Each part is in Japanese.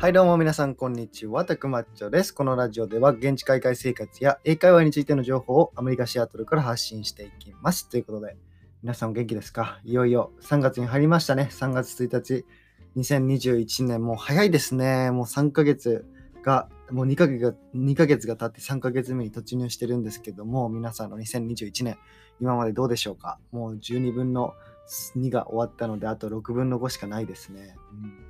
はいどうも皆さんこんにちは、たくまっちょです。このラジオでは現地海外生活や英会話についての情報をアメリカ・シアトルから発信していきます。ということで、皆さんお元気ですか？いよいよ3月に入りましたね。3月1日、2021年もう早いですね。もう3ヶ月が、もう2ヶ月が、2ヶ月が経って3ヶ月目に突入してるんですけども、皆さんの2021年、今までどうでしょうか？もう12分の2月が終わったので、あと6分の5しかないですね。うん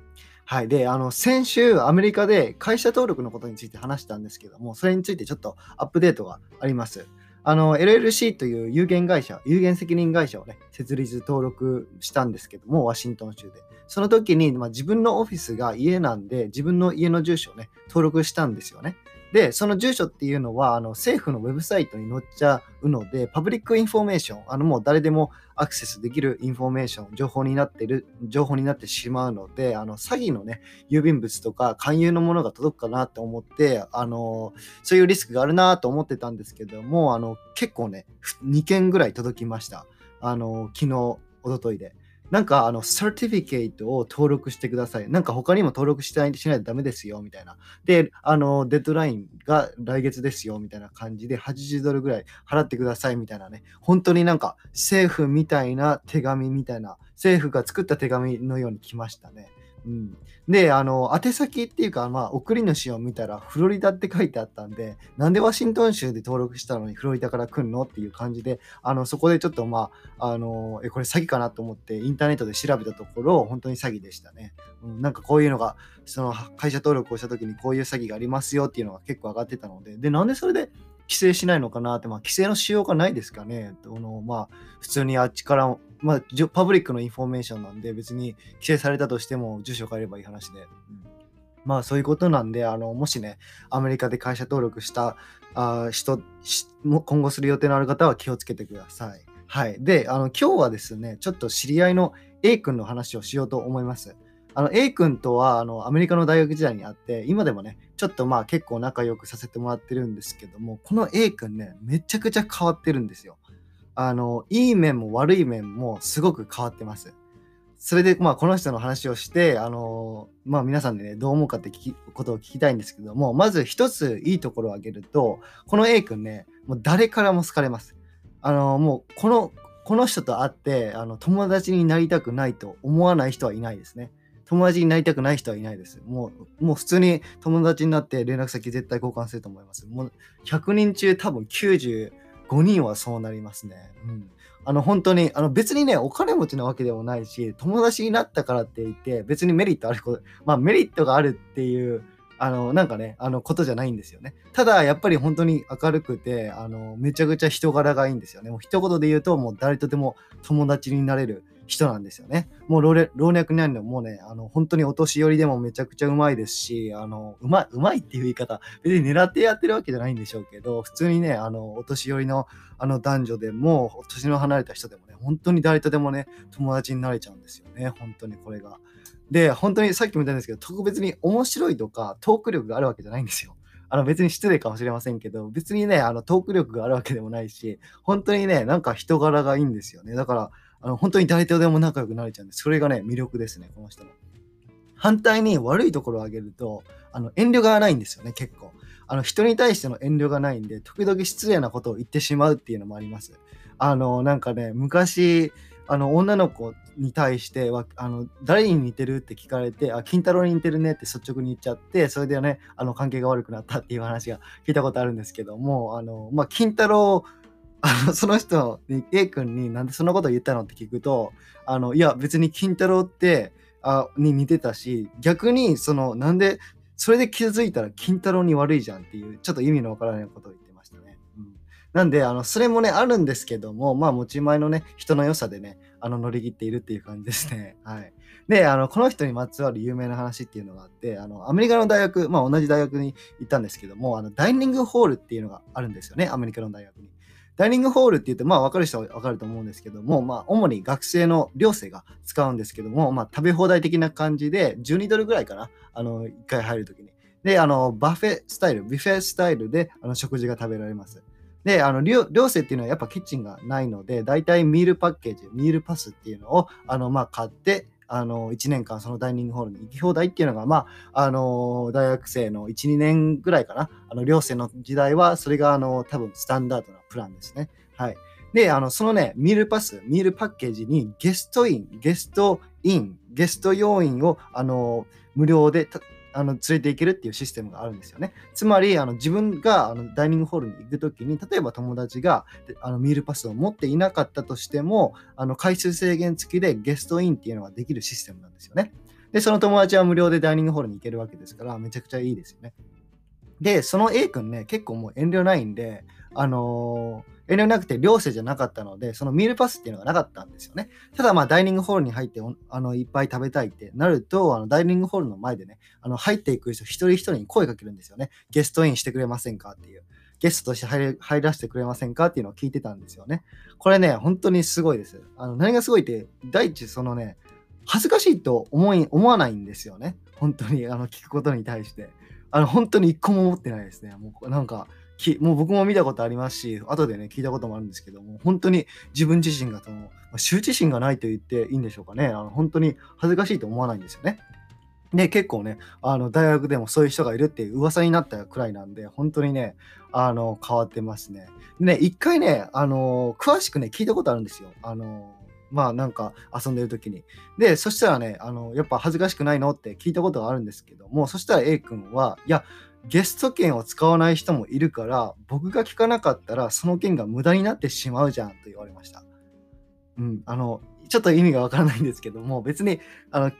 はい。で、あの、先週、アメリカで会社登録のことについて話したんですけども、それについてちょっとアップデートがあります。あの、LLC という有限会社、有限責任会社をね、設立登録したんですけども、ワシントン州で。その時に、まあ、自分のオフィスが家なんで、自分の家の住所をね、登録したんですよね。で、その住所っていうのは、あの政府のウェブサイトに載っちゃうので、 public information、あのもう誰でもアクセスできる information、情報になってる、情報になってしまうので、あの詐欺のね、郵便物とか勧誘のものが届くかなと思って、あの、そういうリスクがあるなと思ってたんですけども、あの、結構ね、2件ぐらい届きました。あの、昨日、おとといで。なんか、あの、 certificate を登録してください。なんか他にも登録しないしないとダメですよ、みたいな。で、あの、デッドラインが来月ですよ、みたいな感じで、80ドルぐらい払ってください、みたいなね。本当になんか、政府みたいな手紙みたいな、政府が作った手紙のように来ましたね。うん、で、あの、宛先っていうか、まあ、送り主を見たら、フロリダって書いてあったんで、なんでワシントン州で登録したのにフロリダから来るのっていう感じで、あの、そこでちょっと、まあ、あの、え、これ詐欺かなと思って、インターネットで調べたところ、本当に詐欺でしたね。うん、なんかこういうのが、その会社登録をした時にこういう詐欺がありますよっていうのが結構上がってたので、で、なんでそれで規制しないのかなって、まあ、規制のしようがないですかね。あのまあ、普通にあっちからまあ、public のインフォメーションなんで、別に規制されたとしても住所変えればいい話で。うん、まあ、そういうことなんで、あの、もしね、アメリカで会社登録したあ人、今後する予定のある方は気をつけてください。はい。で、あの、今日はですね、ちょっと知り合いの A 君の話をしようと思います。あの A 君とはあのアメリカの大学時代にあって、今でもね、ちょっとまあ結構仲良くさせてもらってるんですけども、この A 君ね、めちゃくちゃ変わってるんですよ。あの、いい面も悪い面もすごく変わってます。それで、まあ、この人の話をして、あの、まあ、皆さんでね、どう思うかって聞きことを聞きたいんですけども、まず一ついいところを挙げると、この A 君ね、もう誰からも好かれます。あの、もう、この、この人と会って、あの、友達になりたくないと思わない人はいないですね。友達になりたくない人はいないです。もう、もう普通に友達になって連絡先絶対交換すると思います。もう100人中多分90、5人はそうなりますね。うん。あの、本当に、あの、別にね、お金持ちなわけでもないし、友達になったからって言って、別にメリットあること、まあ、メリットがあるっていう、あの、なんかね、あの、ことじゃないんですよね。ただ、やっぱり本当に明るくて、あの、めちゃくちゃ人柄がいいんですよね。もう一言で言うと、もう誰とでも友達になれる人なんですよね。もう老若男女もうね、あの、本当にお年寄りでもめちゃくちゃうまいですし、あの、うまい、うまいっていう言い方、別に狙ってやってるわけじゃないんでしょうけど、普通にね、あの、お年寄りのあの男女でも、年の離れた人でもね、本当に誰とでもね、友達になれちゃうんですよね。本当にこれが。で、本当にさっきも言ったんですけど、特別に面白いとかトーク力があるわけじゃないんですよ。あの別に失礼かもしれませんけど、別にね、あのトーク力があるわけでもないし、本当にね、なんか人柄がいいんですよね。だから、あの本当に誰とでも仲良くなれちゃうんで、それがね、魅力ですね、この人の。反対に悪いところを挙げると、あの遠慮がないんですよね、結構。あの人に対しての遠慮がないんで、時々失礼なことを言ってしまうっていうのもあります。あの、なんかね、昔、あの女の子に対してはあの誰に似てるって聞かれてあ金太郎に似てるねって率直に言っちゃってそれでねあの関係が悪くなったっていう話が聞いたことあるんですけどもあの、まあ、金太郎あの、その人に、A 君になんでそんなこと言ったのって聞くと、あの、いや、別に金太郎って、あ、に似てたし、逆に、その、なんで、それで気づいたら金太郎に悪いじゃんっていう、ちょっと意味のわからないことを言ってましたね。うん。なんで、あの、それもね、あるんですけども、まあ、持ち前のね、人の良さでね、あの、乗り切っているっていう感じですね。はい。で、あの、この人にまつわる有名な話っていうのがあって、あの、アメリカの大学、まあ、同じ大学に行ったんですけども、あの、ダイニングホールっていうのがあるんですよね、アメリカの大学に。ダイニングホールって言って、まあ分かる人は分かると思うんですけども、まあ主に学生の寮生が使うんですけども、まあ食べ放題的な感じで、12ドルぐらいかな、あの、1回入るときに。で、あの、 buffet style、buffet style であの食事が食べられます。で、あの、寮生っていうのはやっぱキッチンがないので、大体 meal package、meal pass っていうのを、あの、まあ買って、あの1年間そのダイニングホールに行き放題っていうのが、まあ、あの大学生の1、2年ぐらいかな、あの寮生の時代は、それがあの多分スタンダードなプランですね。はい。で、あの、そのね、 meal pass、meal package にゲストイン、ゲストイン、ゲスト要員を、あの、無料であの連れて行けるっていうシステムがあるんですよね。つまり、あの自分があのダイニングホールに行くときに、例えば友達があのミールパスを持っていなかったとしても、あの回数制限付きでゲストインっていうのができるシステムなんですよね。で、その友達は無料でダイニングホールに行けるわけですから、めちゃくちゃいいですよね。で、その A 君ね、結構もう遠慮ないんで、あのー遠慮なくて寮生じゃなかったので、そのミールパスっていうのがなかったんですよね。ただまあダイニングホールに入ってあのいっぱい食べたいってなると、あのダイニングホールの前でね、あの入っていく人一人一人に声かけるんですよね。ゲストインしてくれませんかっていう。ゲストとして入入らせてくれませんかっていうのを聞いてたんですよね。これね、本当にすごいです。あの何がすごいって、第一、そのね、恥ずかしいと思い思わないんですよね。本当にあの聞くことに対して。あの本当に一個も思ってないですね。もうなんか、きもう僕も見たことありますし、後でね、聞いたこともあるんですけども、本当に自分自身がその、まあ、羞恥心がないと言っていいんでしょうかね。あの本当に恥ずかしいと思わないんですよね。で、結構ね、あの大学でもそういう人がいるっていう噂になったくらいなんで、本当にね、あの変わってますね。でね、一回ね、あの詳しくね、聞いたことあるんですよ。あのまあなんか遊んでる時に。で、そしたらね、あのやっぱ恥ずかしくないのって聞いたことがあるんですけども、そしたら A 君は、いや、ゲスト券を使わない人もいるから、僕が聞かなかったら、その券が無駄になってしまうじゃんと言われました。うん、あの、ちょっと意味がわからないんですけども、別に、あの、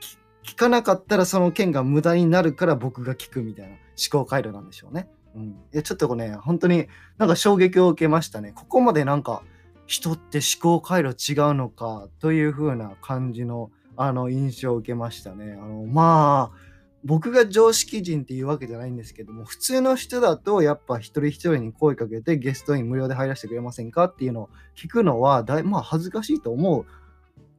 聞かなかったらその券が無駄になるから僕が聞くみたいな思考回路なんでしょうね。うん。いや、ちょっとこれね、本当になんか衝撃を受けましたね。ここまでなんか人って思考回路違うのかという風な感じのあの印象を受けましたね。あの、まあ、僕が常識人っていうわけじゃないんですけども、普通の人だとやっぱ一人一人に声かけてゲストに無料で入らせてくれませんかっていうのを聞くのはだい、まあ恥ずかしいと思う。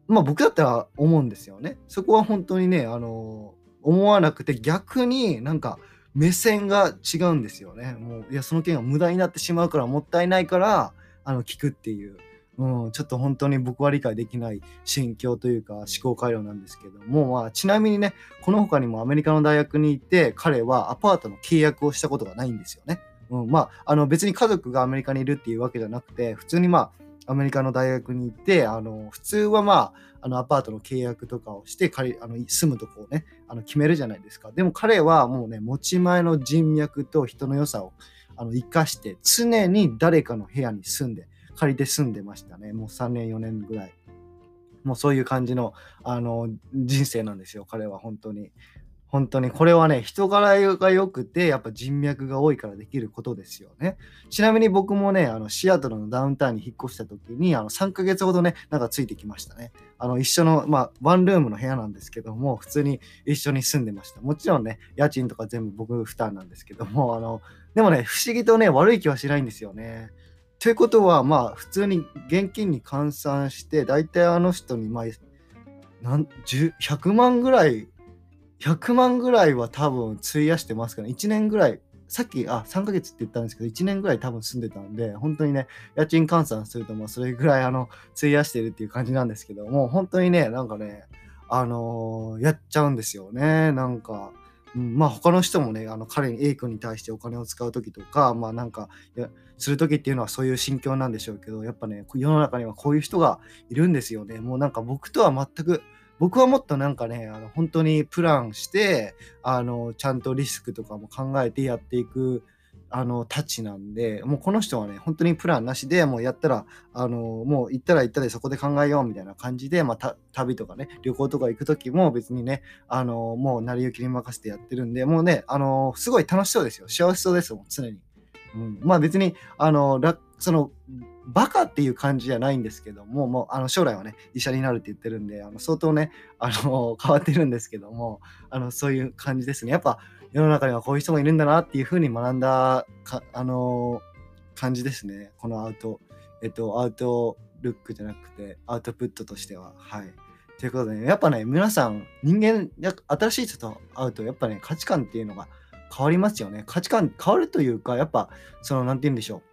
まあ僕だったら思うんですよね。そこは本当にね、あの、思わなくて逆になんか目線が違うんですよね。もう、いや、その件は無駄になってしまうからもったいないから、あの、聞くっていう。うん、ちょっと本当に僕は理解できない心境というか思考回路なんですけども、まあ、ちなみにね、この他にもアメリカの大学に行って、彼はアパートの契約をしたことがないんですよね。うん、まあ、あの別に家族がアメリカにいるっていうわけじゃなくて、普通にまあ、アメリカの大学に行って、あの普通はまあ、あのアパートの契約とかをして借あの住むとこをねあの決めるじゃないですか。でも彼はもうね、持ち前の人脈と人の良さをあの生かして、常に誰かの部屋に住んで、借りて住んでましたね。もう3年、4年ぐらい。もうそういう感じのあの人生なんですよ、彼は本当に。本当にこれはね、人柄が良くて、やっぱ人脈が多いからできることですよね。ちなみに僕もね、あのシアトルのダウンタウンに引っ越した時に、あの3ヶ月ほどね、なんかついてきましたね。あの一緒の、まあ、ワンルームの部屋なんですけども、普通に一緒に住んでました。もちろんね、家賃とか全部僕負担なんですけども、あの、でもね、不思議とね、悪い気はしないんですよね。ということは、まあ、普通に現金に換算して、大体あの人に、まあ、なん100万ぐらい、100万ぐらいは多分費やしてますから、1年ぐらい、さっき、あ、3ヶ月って言ったんですけど、1年ぐらい多分住んでたんで、本当にね、家賃換算すると、まあ、それぐらい、あの、費やしてるっていう感じなんですけども、本当にね、なんかね、あのー、やっちゃうんですよね、なんか。うん、まあ他の人もね、あの彼に A 君に対してお金を使う時とか、まあなんか、する時っていうのはそういう心境なんでしょうけど、やっぱね、世の中にはこういう人がいるんですよね。もうなんか僕とは全く、僕はもっとなんかね、あの本当にプランして、あのちゃんとリスクとかも考えてやっていくあの、たちなんで、もうこの人はね、本当にプランなしでもうやったら、あの、もう行ったら行ったでそこで考えようみたいな感じで、まあ、旅とかね、旅行とか行く時も別にね、あの、もう成り行きに任せてやってるんで、もうね、あの、すごい楽しそうですよ。幸せそうですもん、常に。うん、まあ別に、あの、その、バカっていう感じじゃないんですけども、もうあの将来はね、医者になるって言ってるんで、あの相当ね、あの 変わってるんですけども、あのそういう感じですね。やっぱ世の中にはこういう人もいるんだなっていうふうに学んだかあの、感じですね。このアウト、えっと、アウトルックじゃなくて、アウトプットとしては。はい。ということで、ね、やっぱね、皆さん、人間、新しい人と会うと、やっぱね、価値観っていうのが変わりますよね。価値観変わるというか、やっぱ、その、なんて言うんでしょう。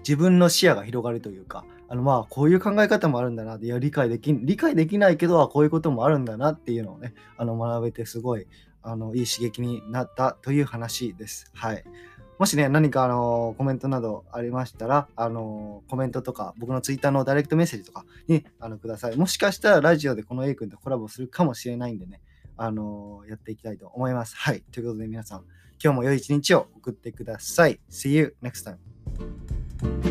自分の視野が広がるというか、あのまあこういう考え方もあるんだなって、いや理解でき理解できないけど、こういうこともあるんだなっていうのをね、あの学べてすごいあのいい刺激になったという話です。はい。もしね、何かあのコメントなどありましたら、あのコメントとか、僕のツイッターのダイレクトメッセージとかにあのください。もしかしたらラジオでこの A 君とコラボするかもしれないんでね、あのやっていきたいと思います。はい。ということで皆さん、今日も良い一日を送ってください。See you next time. Bye.